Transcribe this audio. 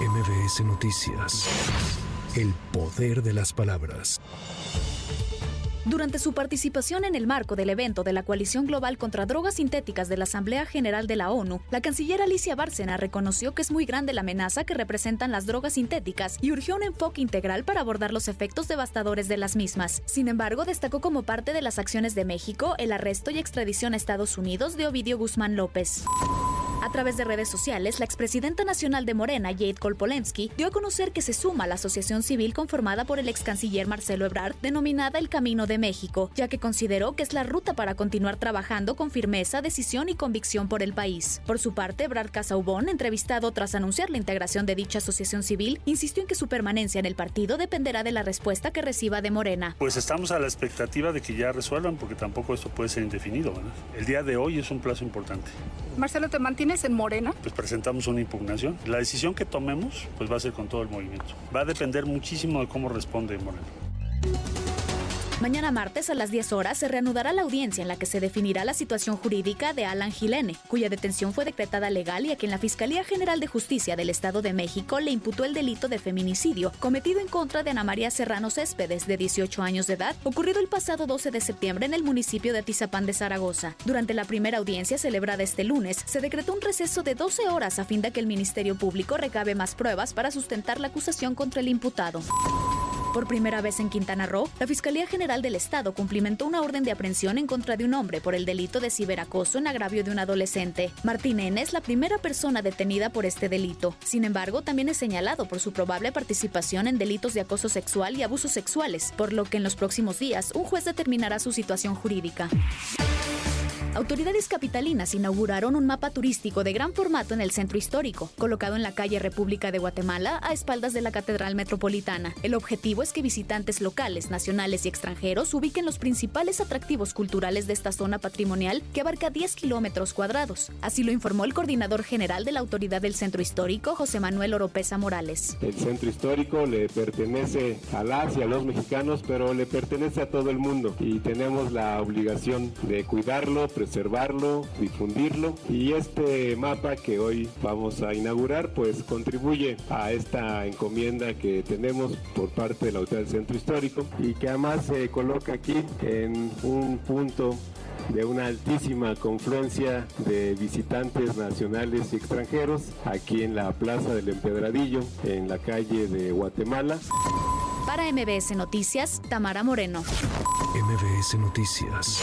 MBS Noticias. El poder de las palabras. Durante su participación en el marco del evento de la Coalición Global contra Drogas Sintéticas de la Asamblea General de la ONU, la canciller Alicia Bárcena reconoció que es muy grande la amenaza que representan las drogas sintéticas y urgió un enfoque integral para abordar los efectos devastadores de las mismas. Sin embargo, destacó como parte de las acciones de México el arresto y extradición a Estados Unidos de Ovidio Guzmán López. A través de redes sociales, la expresidenta nacional de Morena, Jade Kolpolensky, dio a conocer que se suma a la asociación civil conformada por el ex canciller Marcelo Ebrard, denominada El Camino de México, ya que consideró que es la ruta para continuar trabajando con firmeza, decisión y convicción por el país. Por su parte, Ebrard Casaubon, entrevistado tras anunciar la integración de dicha asociación civil, insistió en que su permanencia en el partido dependerá de la respuesta que reciba de Morena. Pues estamos a la expectativa de que ya resuelvan, porque tampoco esto puede ser indefinido. ¿verdad? El día de hoy es un plazo importante. Marcelo, ¿te mantienes en Morena? Pues presentamos una impugnación. La decisión que tomemos pues va a ser con todo el movimiento. Va a depender muchísimo de cómo responde Morena. Mañana martes a las 10 horas se reanudará la audiencia en la que se definirá la situación jurídica de Alan Gilene, cuya detención fue decretada legal y a quien la Fiscalía General de Justicia del Estado de México le imputó el delito de feminicidio cometido en contra de Ana María Serrano Céspedes, de 18 años de edad, ocurrido el pasado 12 de septiembre en el municipio de Atizapán de Zaragoza. Durante la primera audiencia celebrada este lunes, se decretó un receso de 12 horas a fin de que el Ministerio Público recabe más pruebas para sustentar la acusación contra el imputado. Por primera vez en Quintana Roo, la Fiscalía General del Estado cumplimentó una orden de aprehensión en contra de un hombre por el delito de ciberacoso en agravio de un adolescente. Martín N. es la primera persona detenida por este delito. Sin embargo, también es señalado por su probable participación en delitos de acoso sexual y abusos sexuales, por lo que en los próximos días un juez determinará su situación jurídica. Autoridades capitalinas inauguraron un mapa turístico de gran formato en el centro histórico, colocado en la calle República de Guatemala a espaldas de la Catedral Metropolitana. El objetivo es que visitantes locales, nacionales y extranjeros ubiquen los principales atractivos culturales de esta zona patrimonial que abarca 10 kilómetros cuadrados. Así lo informó el coordinador general de la Autoridad del Centro Histórico, José Manuel Oropesa Morales. El centro histórico le pertenece a las y a los mexicanos, pero le pertenece a todo el mundo y tenemos la obligación de cuidarlo, preservarlo, difundirlo y este mapa que hoy vamos a inaugurar pues contribuye a esta encomienda que tenemos por parte de la Autoridad del Centro Histórico y que además se coloca aquí en un punto de una altísima confluencia de visitantes nacionales y extranjeros aquí en la Plaza del Empedradillo, en la calle de Guatemala. Para MBS Noticias, Tamara Moreno. MBS Noticias.